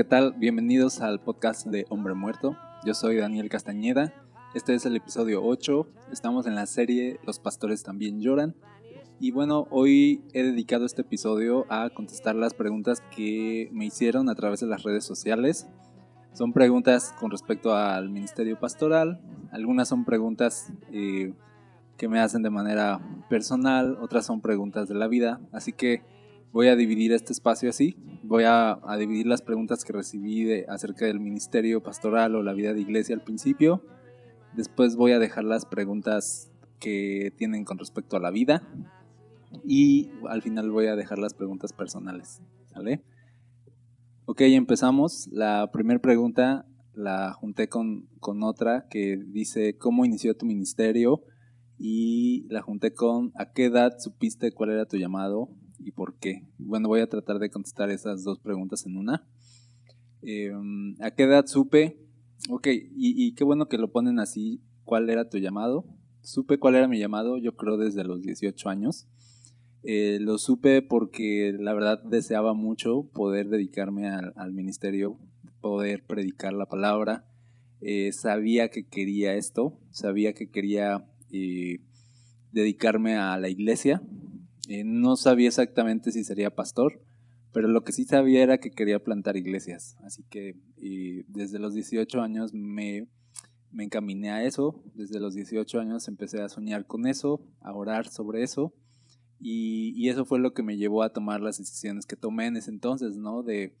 ¿Qué tal? Bienvenidos al podcast de Hombre Muerto. Yo soy Daniel Castañeda. Este es el episodio 8. Estamos en la serie Los pastores también lloran. Y bueno, hoy he dedicado este episodio a contestar las preguntas que me hicieron a través de las redes sociales. Son preguntas con respecto al ministerio pastoral. Algunas son preguntas eh, que me hacen de manera personal, otras son preguntas de la vida. Así que voy a dividir este espacio así. Voy a, dividir las preguntas que recibí de, acerca del ministerio pastoral o la vida de iglesia al principio. Después voy a dejar las preguntas que tienen con respecto a la vida. Y al final voy a dejar las preguntas personales. ¿Vale? Ok, empezamos. La primera pregunta la junté con, con otra que dice, ¿cómo inició tu ministerio? Y la junté con, ¿a qué edad supiste cuál era tu llamado y por qué? Bueno, voy a tratar de contestar esas dos preguntas en una. Eh, ¿A qué edad supe? Ok, y, qué bueno que lo ponen así, ¿cuál era tu llamado? Supe cuál era mi llamado, yo creo desde los 18 años. Eh, lo supe porque la verdad deseaba mucho poder dedicarme al, al ministerio, poder predicar la palabra. Eh, sabía que quería esto, sabía que quería eh, dedicarme a la iglesia. Eh, no sabía exactamente si sería pastor, pero lo que sí sabía era que quería plantar iglesias. Así que eh, desde los 18 años me, me encaminé a eso. Desde los 18 años empecé a soñar con eso, a orar sobre eso. Y, y, eso fue lo que me llevó a tomar las decisiones que tomé en ese entonces, ¿no? De,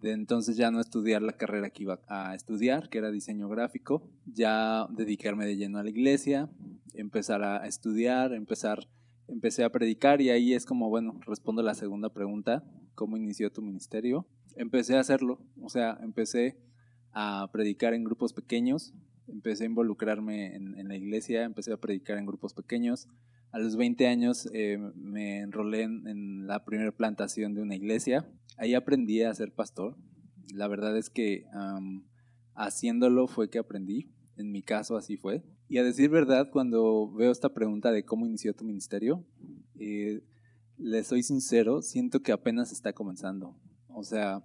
de, entonces ya no estudiar la carrera que iba a estudiar, que era diseño gráfico, ya dedicarme de lleno a la iglesia, empezar a estudiar, empezar, empecé a predicar y ahí es como, bueno, respondo la segunda pregunta, ¿cómo inició tu ministerio? Empecé a hacerlo, o sea, empecé a predicar en grupos pequeños, empecé a involucrarme en, la iglesia, empecé a predicar en grupos pequeños, a los 20 años eh, me enrolé en, en, la primera plantación de una iglesia. Ahí aprendí a ser pastor. La verdad es que haciéndolo fue que aprendí. En mi caso así fue. Y a decir verdad, cuando veo esta pregunta de cómo inició tu ministerio, eh, le soy sincero, siento que apenas está comenzando. O sea,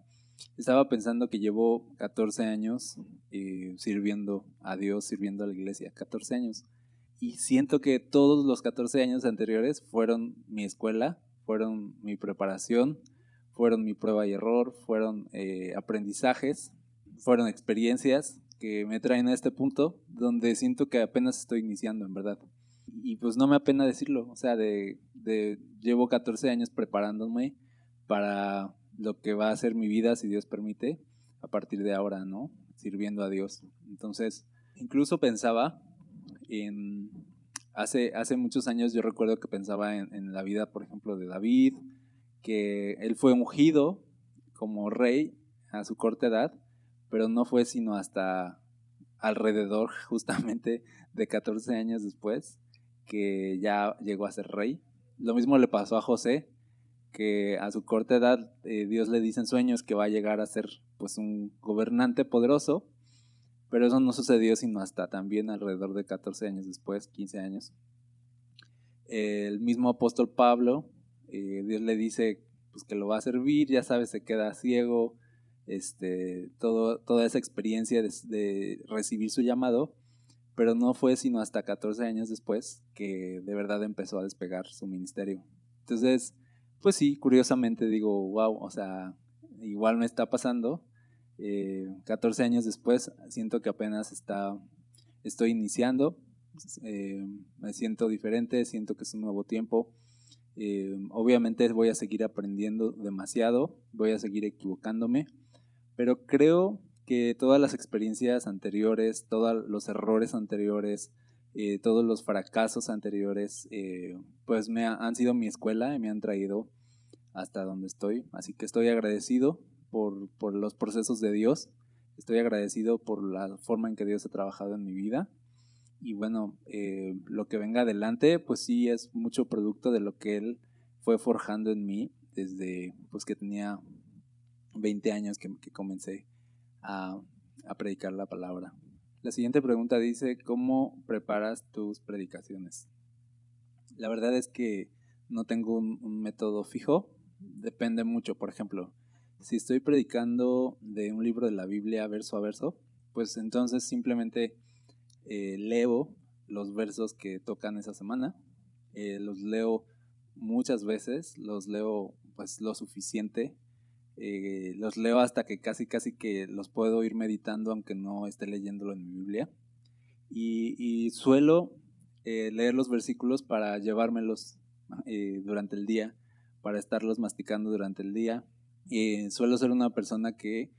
estaba pensando que llevo 14 años eh, sirviendo a Dios, sirviendo a la iglesia. 14 años y siento que todos los 14 años anteriores fueron mi escuela, fueron mi preparación, fueron mi prueba y error, fueron eh, aprendizajes, fueron experiencias que me traen a este punto donde siento que apenas estoy iniciando, en verdad. Y pues no me apena decirlo, o sea, de, llevo 14 años preparándome para lo que va a ser mi vida, si Dios permite, a partir de ahora, ¿no? Sirviendo a Dios. Entonces, incluso pensaba en, hace, hace muchos años yo recuerdo que pensaba en, en, la vida, por ejemplo, de David, que él fue ungido como rey a su corta edad, pero no fue sino hasta alrededor justamente de 14 años después que ya llegó a ser rey. Lo mismo le pasó a José, que a su corta edad eh, Dios le dice en sueños que va a llegar a ser pues un gobernante poderoso, pero eso no sucedió sino hasta también alrededor de 14 años después, 15 años. El mismo apóstol Pablo, eh, Dios le dice pues, que lo va a servir, ya sabes, se queda ciego, este, todo, toda esa experiencia de, recibir su llamado, pero no fue sino hasta 14 años después que de verdad empezó a despegar su ministerio. Entonces, pues sí, curiosamente digo, wow, o sea, igual me está pasando, eh, 14 años después siento que apenas está, estoy iniciando, eh, me siento diferente, siento que es un nuevo tiempo. Eh, obviamente voy a seguir aprendiendo demasiado, voy a seguir equivocándome, pero creo que todas las experiencias anteriores, todos los errores anteriores, eh, todos los fracasos anteriores, eh, pues me han sido mi escuela y me han traído hasta donde estoy. Así que estoy agradecido por, por los procesos de Dios. Estoy agradecido por la forma en que Dios ha trabajado en mi vida. Y bueno, eh, lo que venga adelante, pues sí es mucho producto de lo que Él fue forjando en mí desde pues que tenía 20 años que, comencé a, a predicar la palabra. La siguiente pregunta dice, ¿cómo preparas tus predicaciones? La verdad es que no tengo un, método fijo, depende mucho. Por ejemplo, si estoy predicando de un libro de la Biblia verso a verso, pues entonces simplemente eh, leo los versos que tocan esa semana, eh, los leo muchas veces, los leo pues lo suficiente eh, los leo hasta que casi casi que los puedo ir meditando aunque no esté leyéndolo en mi Biblia. Y, suelo eh, leer los versículos para llevármelos eh, durante el día, para estarlos masticando durante el día. suelo ser una persona que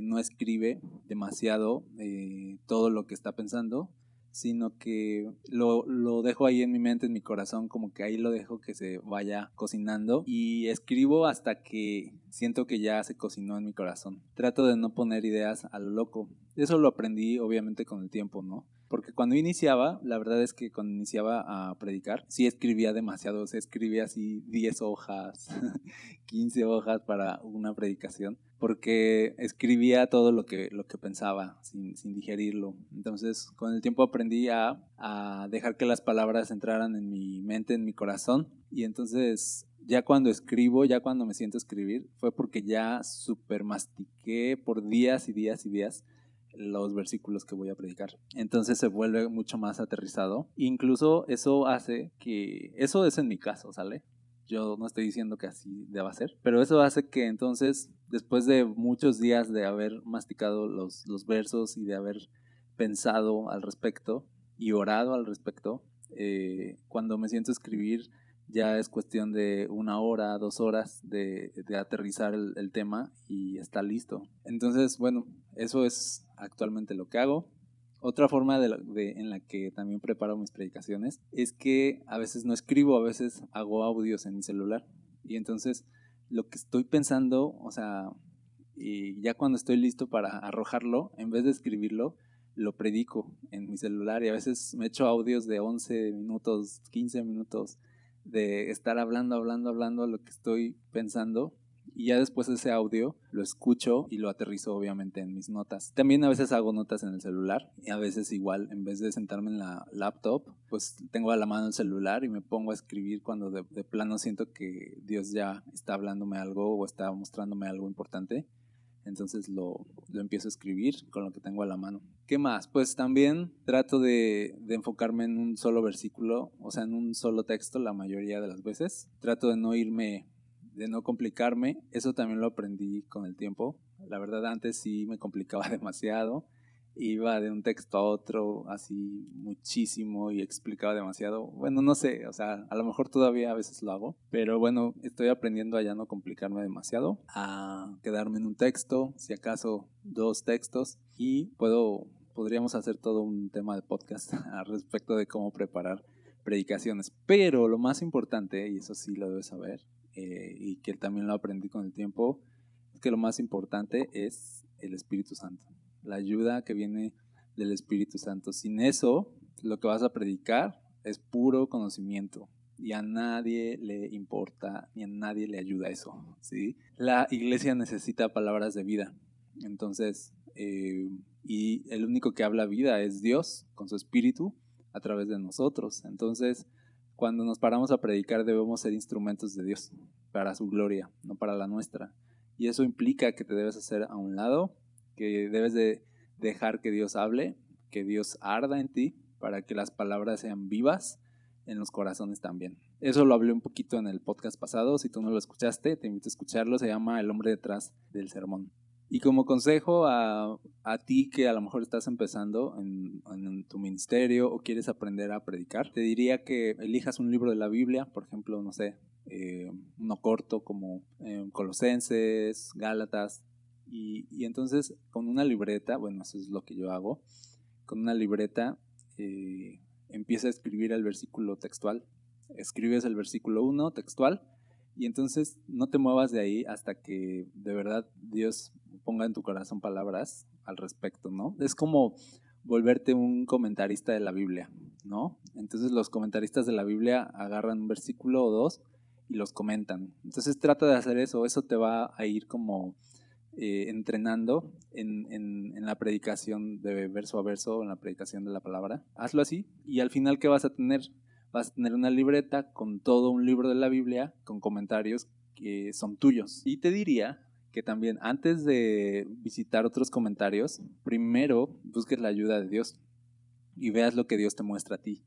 no escribe demasiado todo lo que está pensando, sino que lo, lo, dejo ahí en mi mente, en mi corazón, como que ahí lo dejo que se vaya cocinando y escribo hasta que siento que ya se cocinó en mi corazón. Trato de no poner ideas a lo loco. Eso lo aprendí obviamente con el tiempo, ¿no? Porque cuando iniciaba, la verdad es que cuando iniciaba a predicar, sí escribía demasiado, o escribía así 10 hojas, 15 hojas para una predicación, porque escribía todo lo que, lo que pensaba sin, digerirlo. Entonces, con el tiempo aprendí a, dejar que las palabras entraran en mi mente, en mi corazón, y entonces ya cuando escribo, ya cuando me siento escribir, fue porque ya super mastiqué por días y días y días los versículos que voy a predicar. Entonces se vuelve mucho más aterrizado. Incluso eso hace que, eso es en mi caso, ¿sale? Yo no estoy diciendo que así deba ser, pero eso hace que entonces, después de muchos días de haber masticado los, los versos y de haber pensado al respecto y orado al respecto, eh, cuando me siento escribir, ya es cuestión de una hora, dos horas de, aterrizar el, tema y está listo. Entonces, bueno, eso es actualmente lo que hago. Otra forma de, en la que también preparo mis predicaciones es que a veces no escribo, a veces hago audios en mi celular. Y entonces lo que estoy pensando, o sea, y ya cuando estoy listo para arrojarlo, en vez de escribirlo, lo predico en mi celular y a veces me echo audios de 11 minutos, 15 minutos de estar hablando, hablando, hablando lo que estoy pensando y ya después ese audio lo escucho y lo aterrizo obviamente en mis notas. También a veces hago notas en el celular y a veces igual en vez de sentarme en la laptop, pues tengo a la mano el celular y me pongo a escribir cuando de, plano siento que Dios ya está hablándome algo o está mostrándome algo importante entonces lo, lo, empiezo a escribir con lo que tengo a la mano. ¿Qué más? Pues también trato de, de, enfocarme en un solo versículo, o sea, en un solo texto la mayoría de las veces. Trato de no irme, de no complicarme. Eso también lo aprendí con el tiempo. La verdad antes sí me complicaba demasiado iba de un texto a otro así muchísimo y explicaba demasiado. Bueno, no sé, o sea, a lo mejor todavía a veces lo hago, pero bueno, estoy aprendiendo a ya no complicarme demasiado, a quedarme en un texto, si acaso dos textos y puedo podríamos hacer todo un tema de podcast respecto de cómo preparar predicaciones. Pero lo más importante, y eso sí lo debes saber, eh, y que también lo aprendí con el tiempo, que lo más importante es el Espíritu Santo la ayuda que viene del Espíritu Santo. Sin eso, lo que vas a predicar es puro conocimiento y a nadie le importa ni a nadie le ayuda eso. ¿sí? La iglesia necesita palabras de vida. Entonces, eh, y el único que habla vida es Dios con su Espíritu a través de nosotros. Entonces, cuando nos paramos a predicar debemos ser instrumentos de Dios para su gloria, no para la nuestra. Y eso implica que te debes hacer a un lado que debes de dejar que Dios hable, que Dios arda en ti, para que las palabras sean vivas en los corazones también. Eso lo hablé un poquito en el podcast pasado, si tú no lo escuchaste, te invito a escucharlo, se llama El hombre detrás del sermón. Y como consejo a, a ti que a lo mejor estás empezando en, tu ministerio o quieres aprender a predicar, te diría que elijas un libro de la Biblia, por ejemplo, no sé, eh, uno corto como eh, Colosenses, Gálatas, y, entonces con una libreta, bueno, eso es lo que yo hago, con una libreta eh, empieza a escribir el versículo textual. Escribes el versículo 1 textual y entonces no te muevas de ahí hasta que de verdad Dios ponga en tu corazón palabras al respecto, ¿no? Es como volverte un comentarista de la Biblia, ¿no? Entonces los comentaristas de la Biblia agarran un versículo o dos y los comentan. Entonces trata de hacer eso, eso te va a ir como eh, entrenando en, en, la predicación de verso a verso, en la predicación de la palabra. Hazlo así y al final, ¿qué vas a tener? Vas a tener una libreta con todo un libro de la Biblia, con comentarios que son tuyos. Y te diría que también antes de visitar otros comentarios, primero busques la ayuda de Dios y veas lo que Dios te muestra a ti.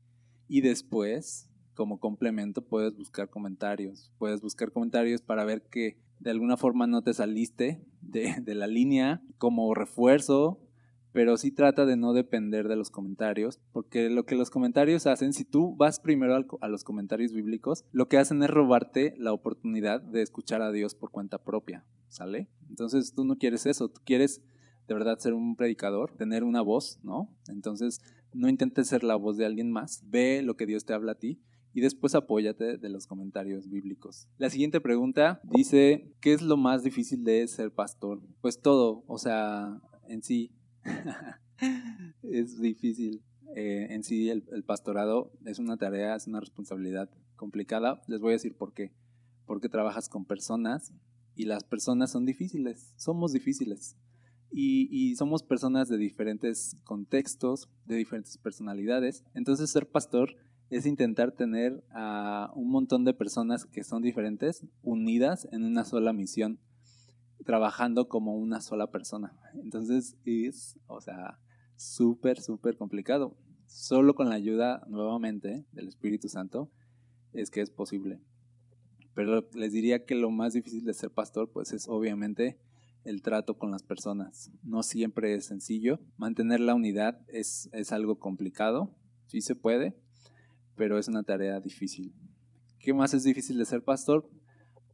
Y después, como complemento, puedes buscar comentarios. Puedes buscar comentarios para ver que de alguna forma no te saliste de, de la línea como refuerzo, pero sí trata de no depender de los comentarios, porque lo que los comentarios hacen, si tú vas primero a los comentarios bíblicos, lo que hacen es robarte la oportunidad de escuchar a Dios por cuenta propia, ¿sale? Entonces tú no quieres eso, tú quieres de verdad ser un predicador, tener una voz, ¿no? Entonces no intentes ser la voz de alguien más, ve lo que Dios te habla a ti y después apóyate de los comentarios bíblicos. La siguiente pregunta dice, ¿qué es lo más difícil de ser pastor? Pues todo, o sea, en sí, es difícil. Eh, en sí, el, pastorado es una tarea, es una responsabilidad complicada. Les voy a decir por qué. Porque trabajas con personas y las personas son difíciles, somos difíciles. Y, y, somos personas de diferentes contextos, de diferentes personalidades. Entonces ser pastor es intentar tener a un montón de personas que son diferentes unidas en una sola misión, trabajando como una sola persona. Entonces es, o sea, súper, súper complicado. Solo con la ayuda nuevamente del Espíritu Santo es que es posible. Pero les diría que lo más difícil de ser pastor pues es obviamente el trato con las personas. No siempre es sencillo. Mantener la unidad es, es algo complicado. Sí se puede, pero es una tarea difícil. ¿Qué más es difícil de ser pastor?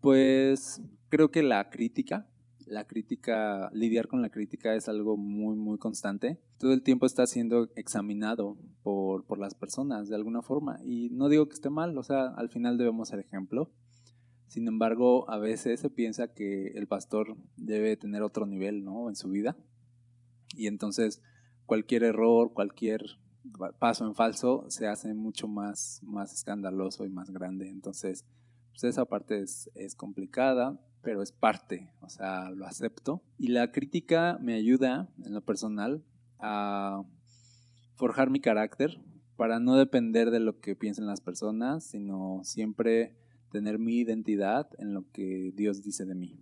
Pues creo que la crítica, la crítica, lidiar con la crítica es algo muy, muy constante. Todo el tiempo está siendo examinado por, por las personas de alguna forma. Y no digo que esté mal, o sea, al final debemos ser ejemplo. Sin embargo, a veces se piensa que el pastor debe tener otro nivel, ¿no? En su vida. Y entonces cualquier error, cualquier paso en falso se hace mucho más, más escandaloso y más grande. Entonces, pues esa parte es, es complicada, pero es parte, o sea, lo acepto. Y la crítica me ayuda, en lo personal, a forjar mi carácter para no depender de lo que piensen las personas, sino siempre tener mi identidad en lo que Dios dice de mí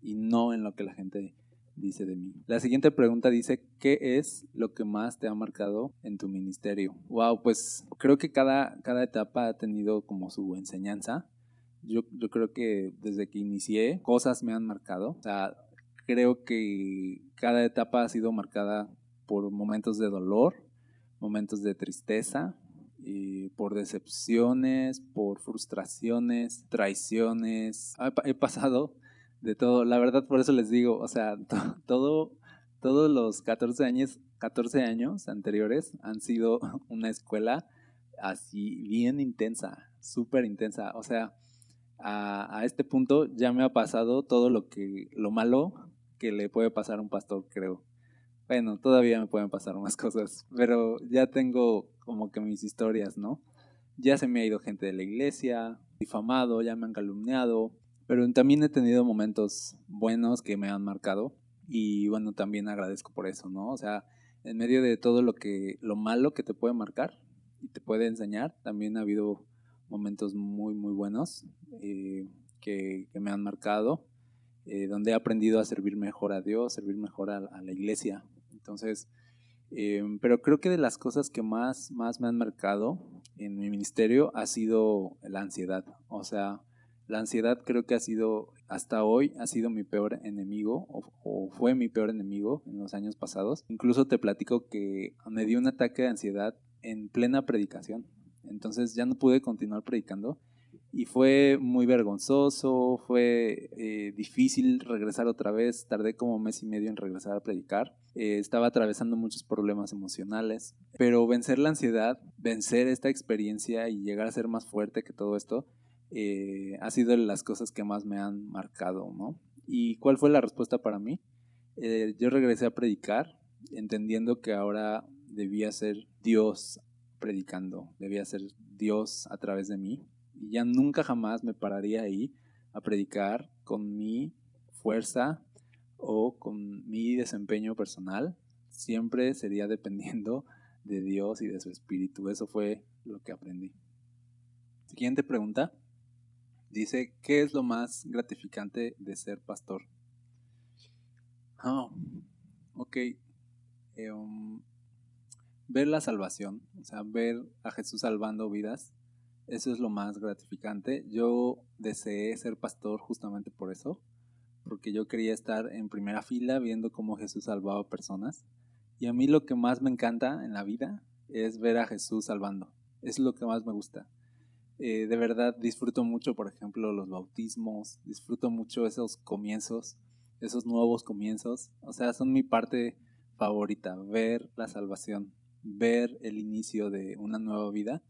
y no en lo que la gente dice de mí. La siguiente pregunta dice, ¿qué es lo que más te ha marcado en tu ministerio? Wow, pues creo que cada, cada etapa ha tenido como su enseñanza. Yo, yo creo que desde que inicié cosas me han marcado. O sea, creo que cada etapa ha sido marcada por momentos de dolor, momentos de tristeza, y por decepciones, por frustraciones, traiciones. He pasado de todo. La verdad, por eso les digo, o sea, todo, todos los 14 años, 14 años anteriores han sido una escuela así bien intensa, súper intensa. O sea, a, a, este punto ya me ha pasado todo lo que, lo malo que le puede pasar a un pastor, creo. Bueno, todavía me pueden pasar más cosas, pero ya tengo como que mis historias, ¿no? Ya se me ha ido gente de la iglesia, difamado, ya me han calumniado, pero también he tenido momentos buenos que me han marcado y bueno, también agradezco por eso, ¿no? O sea, en medio de todo lo que lo malo que te puede marcar y te puede enseñar, también ha habido momentos muy muy buenos eh, que, me han marcado, eh, donde he aprendido a servir mejor a Dios, servir mejor a, la iglesia. Entonces, eh, pero creo que de las cosas que más, más me han marcado en mi ministerio ha sido la ansiedad. O sea, la ansiedad creo que ha sido, hasta hoy, ha sido mi peor enemigo o, fue mi peor enemigo en los años pasados. Incluso te platico que me dio un ataque de ansiedad en plena predicación. Entonces ya no pude continuar predicando y fue muy vergonzoso, fue eh, difícil regresar otra vez, tardé como mes y medio en regresar a predicar, eh, estaba atravesando muchos problemas emocionales, pero vencer la ansiedad, vencer esta experiencia y llegar a ser más fuerte que todo esto, eh, ha sido de las cosas que más me han marcado, ¿no? ¿Y cuál fue la respuesta para mí? yo regresé a predicar, entendiendo que ahora debía ser Dios predicando, debía ser Dios a través de mí y ya nunca jamás me pararía ahí a predicar con mi fuerza o con mi desempeño personal. Siempre sería dependiendo de Dios y de su espíritu. Eso fue lo que aprendí. Siguiente pregunta. Dice, ¿qué es lo más gratificante de ser pastor? Oh, ok. Eh, um, ver la salvación, o sea, ver a Jesús salvando vidas eso es lo más gratificante. Yo deseé ser pastor justamente por eso, porque yo quería estar en primera fila viendo cómo Jesús salvaba personas. Y a mí lo que más me encanta en la vida es ver a Jesús salvando. Es lo que más me gusta. Eh, de verdad disfruto mucho, por ejemplo, los bautismos, disfruto mucho esos comienzos, esos nuevos comienzos. O sea, son mi parte favorita, ver la salvación, ver el inicio de una nueva vida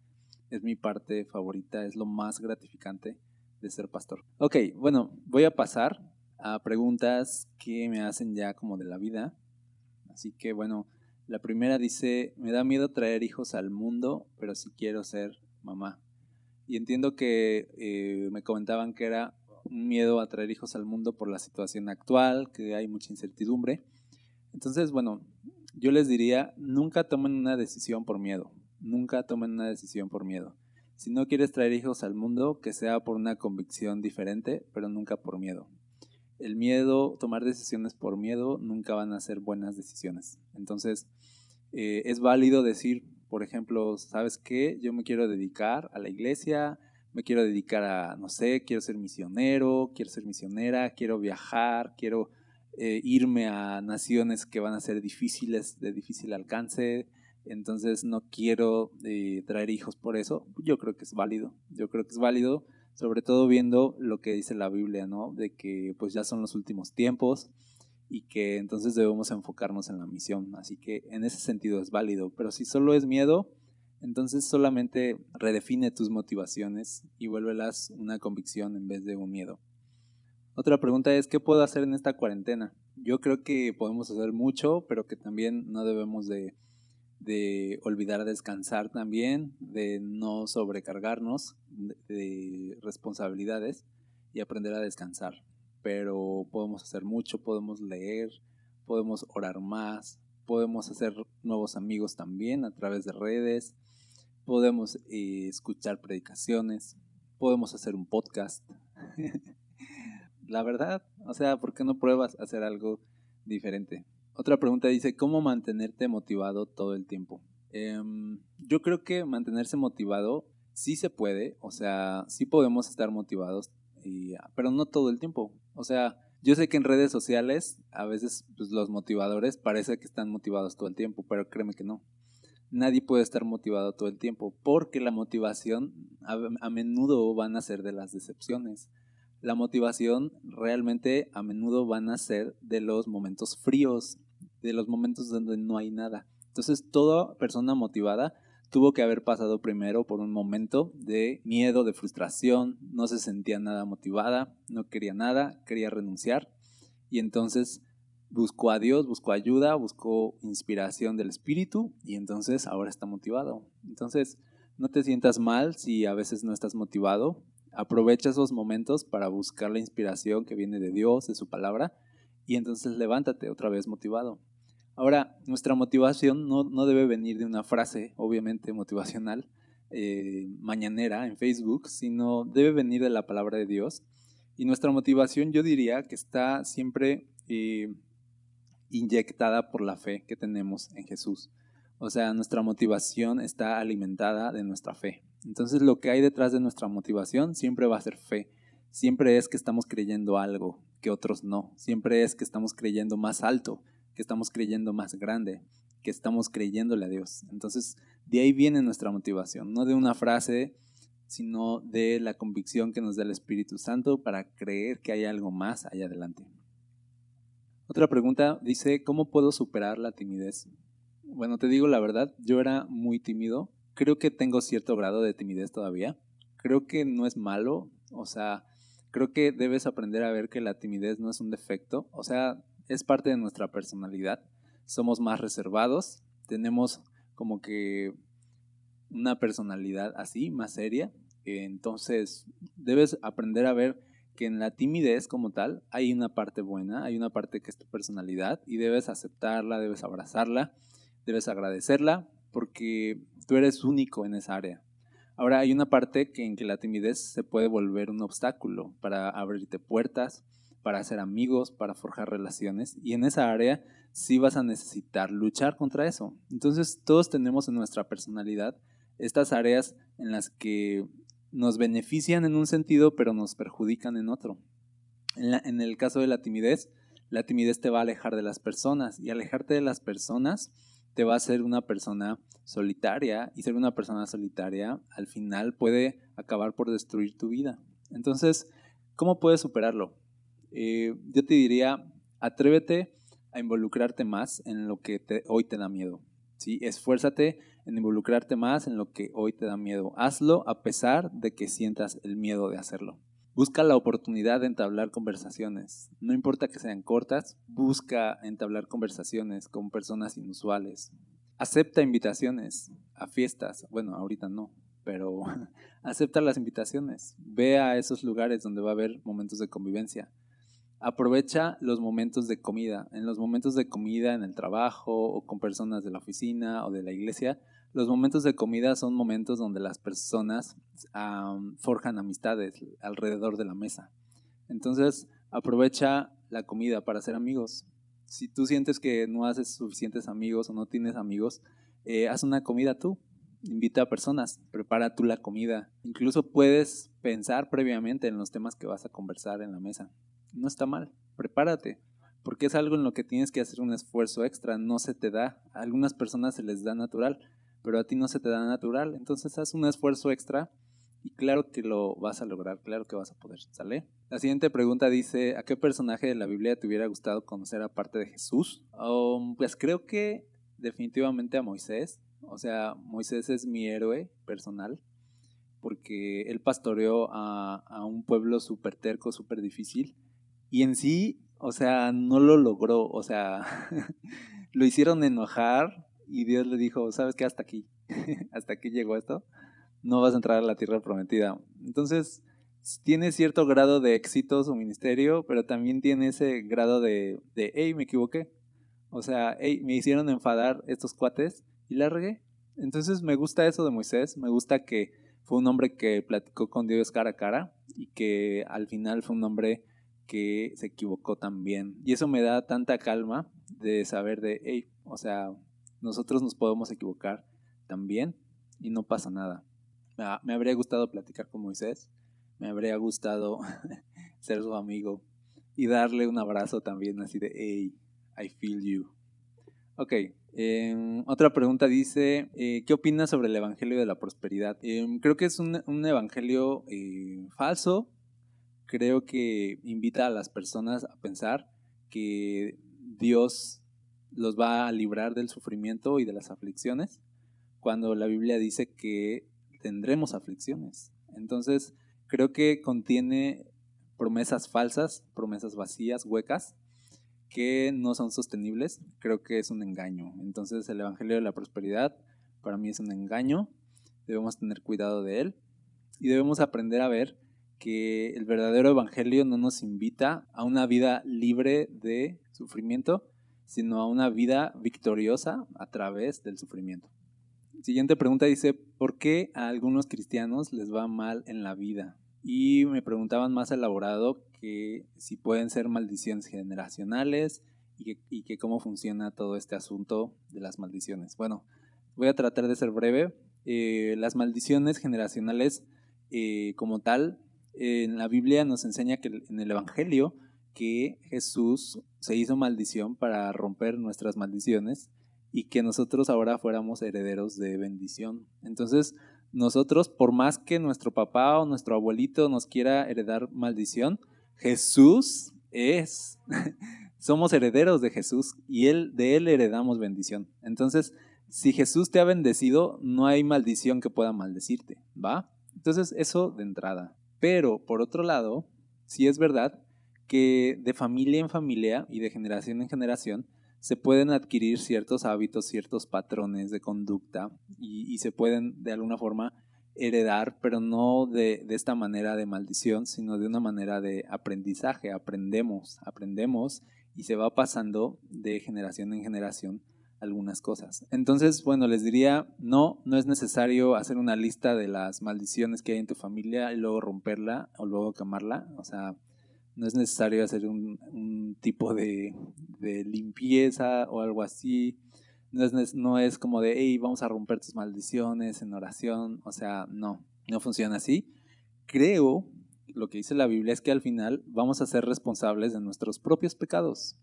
es mi parte favorita, es lo más gratificante de ser pastor. Ok, bueno, voy a pasar a preguntas que me hacen ya como de la vida. Así que bueno, la primera dice, me da miedo traer hijos al mundo, pero sí quiero ser mamá. Y entiendo que eh, me comentaban que era un miedo a traer hijos al mundo por la situación actual, que hay mucha incertidumbre. Entonces, bueno, yo les diría, nunca tomen una decisión por miedo. Nunca tomen una decisión por miedo. Si no quieres traer hijos al mundo, que sea por una convicción diferente, pero nunca por miedo. El miedo, tomar decisiones por miedo, nunca van a ser buenas decisiones. Entonces, eh, es válido decir, por ejemplo, ¿sabes qué? Yo me quiero dedicar a la iglesia, me quiero dedicar a, no sé, quiero ser misionero, quiero ser misionera, quiero viajar, quiero eh, irme a naciones que van a ser difíciles, de difícil alcance, entonces no quiero eh, traer hijos por eso, yo creo que es válido, yo creo que es válido, sobre todo viendo lo que dice la Biblia, ¿no? De que pues ya son los últimos tiempos y que entonces debemos enfocarnos en la misión, así que en ese sentido es válido, pero si solo es miedo, entonces solamente redefine tus motivaciones y vuélvelas una convicción en vez de un miedo. Otra pregunta es, ¿qué puedo hacer en esta cuarentena? Yo creo que podemos hacer mucho, pero que también no debemos de olvidar descansar también, de no sobrecargarnos de, responsabilidades y aprender a descansar. Pero podemos hacer mucho, podemos leer, podemos orar más, podemos hacer nuevos amigos también a través de redes, podemos eh, escuchar predicaciones, podemos hacer un podcast. La verdad, o sea, ¿por qué no pruebas hacer algo diferente? Otra pregunta dice, ¿cómo mantenerte motivado todo el tiempo? Em, yo creo que mantenerse motivado sí se puede, o sea, sí podemos estar motivados, pero no todo el tiempo. O sea, yo sé que en redes sociales a veces pues, los motivadores parece que están motivados todo el tiempo, pero créeme que no. Nadie puede estar motivado todo el tiempo porque la motivación a, a menudo van a ser de las decepciones la motivación realmente a menudo van a ser de los momentos fríos, de los momentos donde no hay nada. Entonces, toda persona motivada tuvo que haber pasado primero por un momento de miedo, de frustración, no se sentía nada motivada, no quería nada, quería renunciar y entonces buscó a Dios, buscó ayuda, buscó inspiración del Espíritu y entonces ahora está motivado. Entonces, no te sientas mal si a veces no estás motivado, aprovecha esos momentos para buscar la inspiración que viene de Dios, de su palabra y entonces levántate otra vez motivado. Ahora, nuestra motivación no, no debe venir de una frase, obviamente motivacional, eh, mañanera en Facebook, sino debe venir de la palabra de Dios. Y nuestra motivación yo diría que está siempre eh, inyectada por la fe que tenemos en Jesús. O sea, nuestra motivación está alimentada de nuestra fe. Entonces lo que hay detrás de nuestra motivación siempre va a ser fe. Siempre es que estamos creyendo algo, que otros no. Siempre es que estamos creyendo más alto, que estamos creyendo más grande, que estamos creyéndole a Dios. Entonces, de ahí viene nuestra motivación, no de una frase sino de la convicción que nos da el Espíritu Santo para creer que hay algo más allá adelante. Otra pregunta dice, ¿cómo puedo superar la timidez? Bueno, te digo la verdad, yo era muy tímido. Creo que tengo cierto grado de timidez todavía. Creo que no es malo. O sea, creo que debes aprender a ver que la timidez no es un defecto. O sea, es parte de nuestra personalidad. Somos más reservados. Tenemos como que una personalidad así, más seria. Entonces, debes aprender a ver que en la timidez como tal hay una parte buena, hay una parte que es tu personalidad y debes aceptarla, debes abrazarla, debes agradecerla porque tú eres único en esa área. Ahora hay una parte en que la timidez se puede volver un obstáculo para abrirte puertas, para hacer amigos, para forjar relaciones y en esa área sí vas a necesitar luchar contra eso. Entonces todos tenemos en nuestra personalidad estas áreas en las que nos benefician en un sentido, pero nos perjudican en otro. En, el caso de la timidez, la timidez te va a alejar de las personas y alejarte de las personas te va a hacer una persona solitaria y ser una persona solitaria al final puede acabar por destruir tu vida. Entonces, ¿cómo puedes superarlo? Eh, yo te diría, atrévete a involucrarte más en lo que hoy te da miedo. ¿sí? Esfuérzate en involucrarte más en lo que hoy te da miedo. Hazlo a pesar de que sientas el miedo de hacerlo. Busca la oportunidad de entablar conversaciones. No importa que sean cortas, busca entablar conversaciones con personas inusuales. Acepta invitaciones a fiestas. Bueno, ahorita no, pero acepta las invitaciones. Ve a esos lugares donde va a haber momentos de convivencia. Aprovecha los momentos de comida. En los momentos de comida en el trabajo o con personas de la oficina o de la iglesia, los momentos de comida son momentos donde las personas forjan amistades alrededor de la mesa. Entonces, aprovecha la comida para hacer amigos. Si tú sientes que no haces suficientes amigos o no tienes amigos, eh, haz una comida tú. Invita a personas, prepara tú la comida. Incluso puedes pensar previamente en los temas que vas a conversar en la mesa no está mal, prepárate, porque es algo en lo que tienes que hacer un esfuerzo extra, no se te da, a algunas personas se les da natural, pero a ti no se te da natural, entonces haz un esfuerzo extra y claro que lo vas a lograr, claro que vas a poder, ¿sale? La siguiente pregunta dice, ¿a qué personaje de la Biblia te hubiera gustado conocer aparte de Jesús? Um, pues creo que definitivamente a Moisés, o sea, Moisés es mi héroe personal, porque él pastoreó a, a un pueblo súper terco, súper difícil, y en sí, o sea, no lo logró, o sea, lo hicieron enojar y Dios le dijo, ¿sabes qué? Hasta aquí, hasta aquí llegó esto, no vas a entrar a la tierra prometida. Entonces, tiene cierto grado de éxito su ministerio, pero también tiene ese grado de, de hey, me equivoqué. O sea, hey, me hicieron enfadar estos cuates y la regué. Entonces me gusta eso de Moisés, me gusta que fue un hombre que platicó con Dios cara a cara y que al final fue un hombre que se equivocó también. Y eso me da tanta calma de saber de, hey, o sea, nosotros nos podemos equivocar también y no pasa nada. Me habría gustado platicar con Moisés, me habría gustado ser su amigo y darle un abrazo también así de, hey, I feel you. Ok, em, otra pregunta dice, eh, ¿qué opinas sobre el Evangelio de la Prosperidad? Em, creo que es un, evangelio eh, falso, creo que invita a las personas a pensar que Dios los va a librar del sufrimiento y de las aflicciones, cuando la Biblia dice que tendremos aflicciones. Entonces, creo que contiene promesas falsas, promesas vacías, huecas, que no son sostenibles. Creo que es un engaño. Entonces, el Evangelio de la Prosperidad para mí es un engaño. Debemos tener cuidado de él y debemos aprender a ver que el verdadero evangelio no nos invita a una vida libre de sufrimiento, sino a una vida victoriosa a través del sufrimiento. Siguiente pregunta dice, ¿por qué a algunos cristianos les va mal en la vida? Y me preguntaban más elaborado que si pueden ser maldiciones generacionales y que, cómo funciona todo este asunto de las maldiciones. Bueno, voy a tratar de ser breve. Eh, las maldiciones generacionales eh, como tal en la Biblia nos enseña que en el Evangelio que Jesús se hizo maldición para romper nuestras maldiciones y que nosotros ahora fuéramos herederos de bendición. Entonces, nosotros, por más que nuestro papá o nuestro abuelito nos quiera heredar maldición, Jesús es, somos herederos de Jesús y él, de él heredamos bendición. Entonces, si Jesús te ha bendecido, no hay maldición que pueda maldecirte, ¿va? Entonces, eso de entrada. Pero, por otro lado, sí es verdad que de familia en familia y de generación en generación se pueden adquirir ciertos hábitos, ciertos patrones de conducta y, se pueden de alguna forma heredar, pero no de, de, esta manera de maldición, sino de una manera de aprendizaje. Aprendemos, aprendemos y se va pasando de generación en generación algunas cosas. Entonces, bueno, les diría, no, no es necesario hacer una lista de las maldiciones que hay en tu familia y luego romperla o luego quemarla. O sea, no es necesario hacer un, tipo de, limpieza o algo así. No es, no es como de, hey, vamos a romper tus maldiciones en oración. O sea, no, no funciona así. Creo, lo que dice la Biblia es que al final vamos a ser responsables de nuestros propios pecados.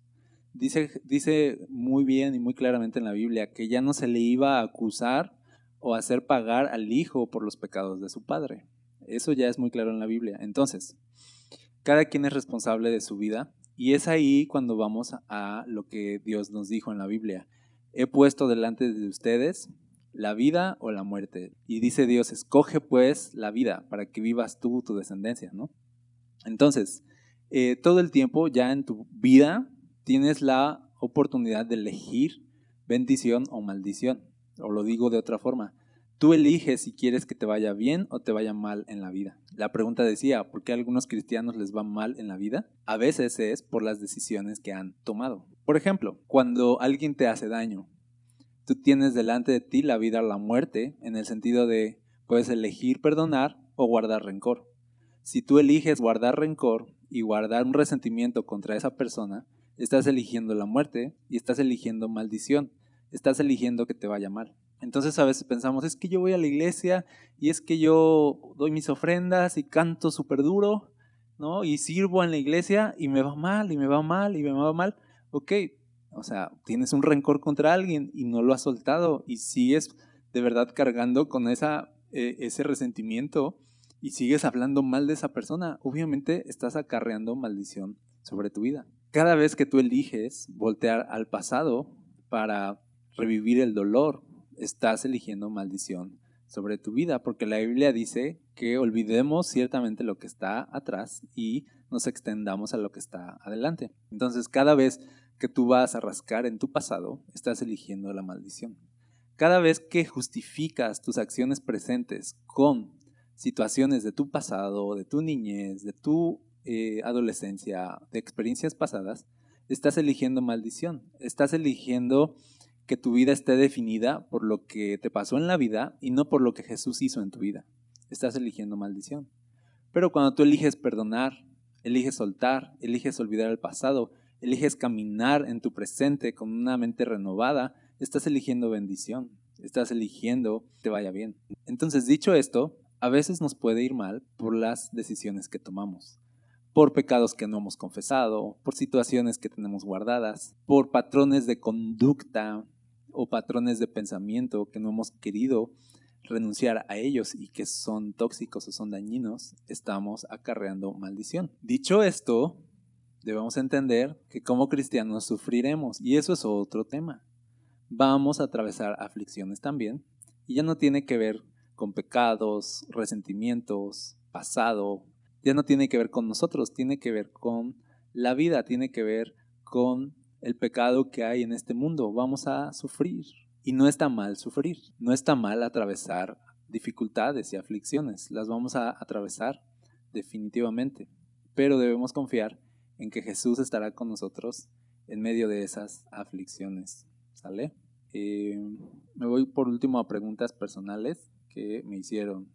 Dice, dice muy bien y muy claramente en la Biblia que ya no se le iba a acusar o hacer pagar al hijo por los pecados de su padre. Eso ya es muy claro en la Biblia. Entonces, cada quien es responsable de su vida y es ahí cuando vamos a lo que Dios nos dijo en la Biblia. He puesto delante de ustedes la vida o la muerte. Y dice Dios, escoge pues la vida para que vivas tú, tu descendencia, ¿no? Entonces, eh, todo el tiempo ya en tu vida tienes la oportunidad de elegir bendición o maldición. O lo digo de otra forma, tú eliges si quieres que te vaya bien o te vaya mal en la vida. La pregunta decía, ¿por qué a algunos cristianos les va mal en la vida? A veces es por las decisiones que han tomado. Por ejemplo, cuando alguien te hace daño, tú tienes delante de ti la vida o la muerte, en el sentido de puedes elegir perdonar o guardar rencor. Si tú eliges guardar rencor y guardar un resentimiento contra esa persona, estás eligiendo la muerte y estás eligiendo maldición, estás eligiendo que te vaya mal. Entonces a veces pensamos, es que yo voy a la iglesia y es que yo doy mis ofrendas y canto súper duro, ¿no? Y sirvo en la iglesia y me va mal y me va mal y me va mal. Ok, o sea, tienes un rencor contra alguien y no lo has soltado y sigues de verdad cargando con esa, eh, ese resentimiento y sigues hablando mal de esa persona. Obviamente estás acarreando maldición sobre tu vida. Cada vez que tú eliges voltear al pasado para revivir el dolor, estás eligiendo maldición sobre tu vida, porque la Biblia dice que olvidemos ciertamente lo que está atrás y nos extendamos a lo que está adelante. Entonces, cada vez que tú vas a rascar en tu pasado, estás eligiendo la maldición. Cada vez que justificas tus acciones presentes con situaciones de tu pasado, de tu niñez, de tu eh, adolescencia, de experiencias pasadas, estás eligiendo maldición. Estás eligiendo que tu vida esté definida por lo que te pasó en la vida y no por lo que Jesús hizo en tu vida. Estás eligiendo maldición. Pero cuando tú eliges perdonar, eliges soltar, eliges olvidar el pasado, eliges caminar en tu presente con una mente renovada, estás eligiendo bendición, estás eligiendo que te vaya bien. Entonces, dicho esto, a veces nos puede ir mal por las decisiones que tomamos por pecados que no hemos confesado, por situaciones que tenemos guardadas, por patrones de conducta o patrones de pensamiento que no hemos querido renunciar a ellos y que son tóxicos o son dañinos, estamos acarreando maldición. Dicho esto, debemos entender que como cristianos sufriremos y eso es otro tema. Vamos a atravesar aflicciones también y ya no tiene que ver con pecados, resentimientos, pasado, ya no tiene que ver con nosotros, tiene que ver con la vida, tiene que ver con el pecado que hay en este mundo. Vamos a sufrir. Y no está mal sufrir, no está mal atravesar dificultades y aflicciones, las vamos a atravesar definitivamente, pero debemos confiar en que Jesús estará con nosotros en medio de esas aflicciones. ¿Sale? Eh, me voy por último a preguntas personales que me hicieron.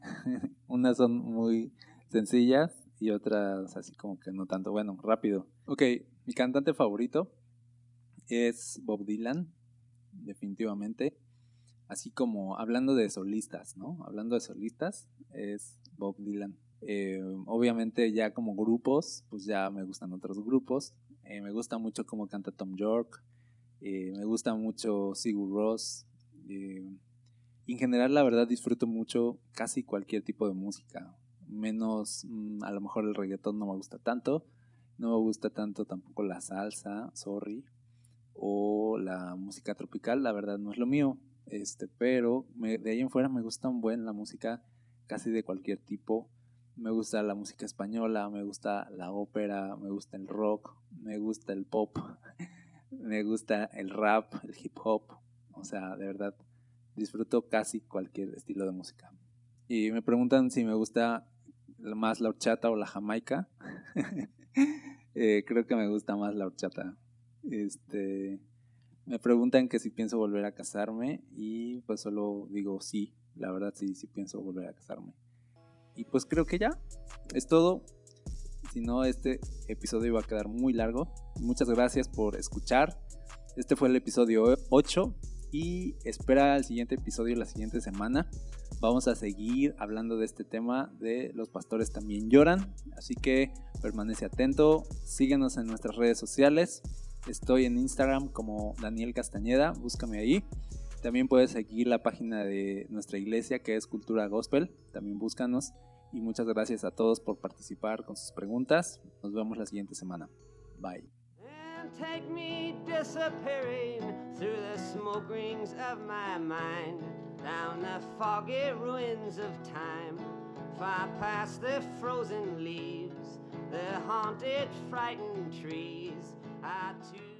Unas son muy sencillas y otras así como que no tanto. Bueno, rápido. Ok, mi cantante favorito es Bob Dylan, definitivamente. Así como hablando de solistas, ¿no? Hablando de solistas, es Bob Dylan. Eh, obviamente ya como grupos, pues ya me gustan otros grupos. Eh, me gusta mucho cómo canta Tom York. Eh, me gusta mucho Sigur Ross. En general, la verdad, disfruto mucho casi cualquier tipo de música. Menos, mm, a lo mejor el reggaetón no me gusta tanto. No me gusta tanto tampoco la salsa, sorry. O la música tropical, la verdad no es lo mío. Este, pero de ahí en fuera me gusta un buen la música casi de cualquier tipo. Me gusta la música española, me gusta la ópera, me gusta el rock, me gusta el pop, me gusta el rap, el hip hop. O sea, de verdad, disfruto casi cualquier estilo de música. Y me preguntan si me gusta más la horchata o la jamaica. Eh, creo que me gusta más la horchata. Este, me preguntan que si pienso volver a casarme y pues solo digo sí, la verdad sí, sí pienso volver a casarme. Y pues creo que ya es todo. Si no, este episodio iba a quedar muy largo. Muchas gracias por escuchar. Este fue el episodio 8 y espera el siguiente episodio la siguiente semana. Vamos a seguir hablando de este tema de los pastores también lloran. Así que permanece atento. Síguenos en nuestras redes sociales. Estoy en Instagram como Daniel Castañeda. Búscame ahí. También puedes seguir la página de nuestra iglesia que es Cultura Gospel. También búscanos. Y muchas gracias a todos por participar con sus preguntas. Nos vemos la siguiente semana. Bye. Down the foggy ruins of time, far past the frozen leaves, the haunted, frightened trees. I too